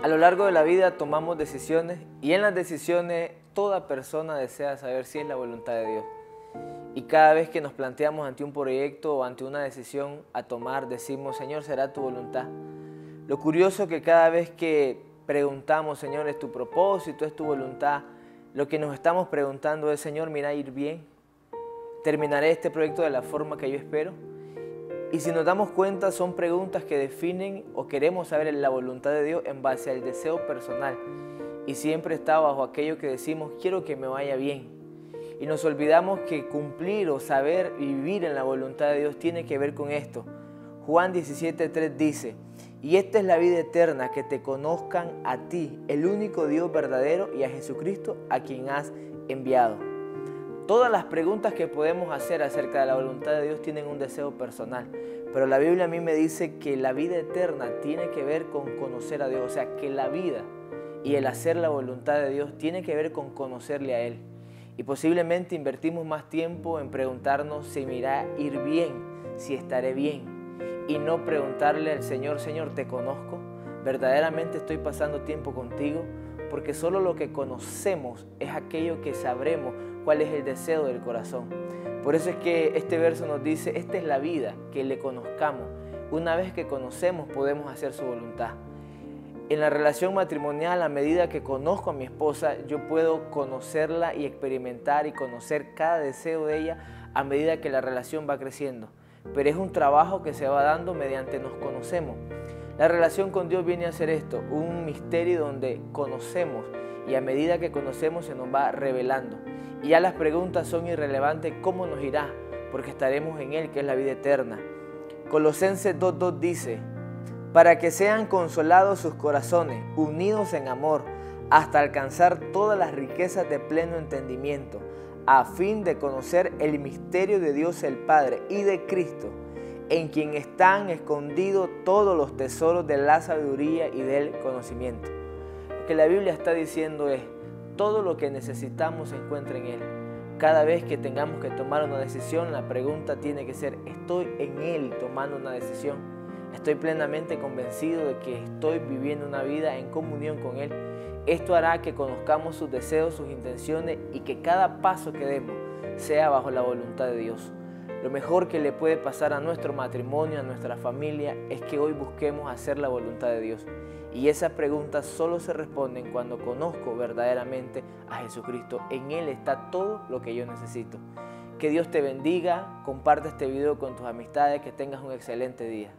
A lo largo de la vida tomamos decisiones y en las decisiones toda persona desea saber si es la voluntad de Dios. Y cada vez que nos planteamos ante un proyecto o ante una decisión a tomar, decimos, Señor, será tu voluntad. Lo curioso que cada vez que preguntamos, Señor, es tu propósito, es tu voluntad, lo que nos estamos preguntando es, Señor, mira, ir bien. ¿Terminaré este proyecto de la forma que yo espero? Y si nos damos cuenta, son preguntas que definen o queremos saber la voluntad de Dios en base al deseo personal. Y siempre está bajo aquello que decimos, quiero que me vaya bien. Y nos olvidamos que cumplir o saber vivir en la voluntad de Dios tiene que ver con esto. Juan 17.3 dice, y esta es la vida eterna, que te conozcan a ti, el único Dios verdadero, y a Jesucristo, a quien has enviado. Todas las preguntas que podemos hacer acerca de la voluntad de Dios tienen un deseo personal, pero la Biblia a mí me dice que la vida eterna tiene que ver con conocer a Dios, o sea, que la vida y el hacer la voluntad de Dios tiene que ver con conocerle a Él. Y posiblemente invertimos más tiempo en preguntarnos si me irá a ir bien, si estaré bien, y no preguntarle al Señor, Señor, ¿te conozco? ¿Verdaderamente estoy pasando tiempo contigo? porque solo lo que conocemos es aquello que sabremos cuál es el deseo del corazón. Por eso es que este verso nos dice, esta es la vida, que le conozcamos. Una vez que conocemos podemos hacer su voluntad. En la relación matrimonial, a medida que conozco a mi esposa, yo puedo conocerla y experimentar y conocer cada deseo de ella a medida que la relación va creciendo. Pero es un trabajo que se va dando mediante nos conocemos. La relación con Dios viene a ser esto, un misterio donde conocemos y a medida que conocemos se nos va revelando. Y ya las preguntas son irrelevantes, ¿cómo nos irá? Porque estaremos en Él, que es la vida eterna. Colosenses 2.2 dice, para que sean consolados sus corazones, unidos en amor, hasta alcanzar todas las riquezas de pleno entendimiento, a fin de conocer el misterio de Dios el Padre y de Cristo en quien están escondidos todos los tesoros de la sabiduría y del conocimiento. Lo que la Biblia está diciendo es, todo lo que necesitamos se encuentra en Él. Cada vez que tengamos que tomar una decisión, la pregunta tiene que ser, ¿estoy en Él tomando una decisión? ¿Estoy plenamente convencido de que estoy viviendo una vida en comunión con Él? Esto hará que conozcamos sus deseos, sus intenciones y que cada paso que demos sea bajo la voluntad de Dios. Lo mejor que le puede pasar a nuestro matrimonio, a nuestra familia, es que hoy busquemos hacer la voluntad de Dios. Y esas preguntas solo se responden cuando conozco verdaderamente a Jesucristo. En Él está todo lo que yo necesito. Que Dios te bendiga, comparte este video con tus amistades, que tengas un excelente día.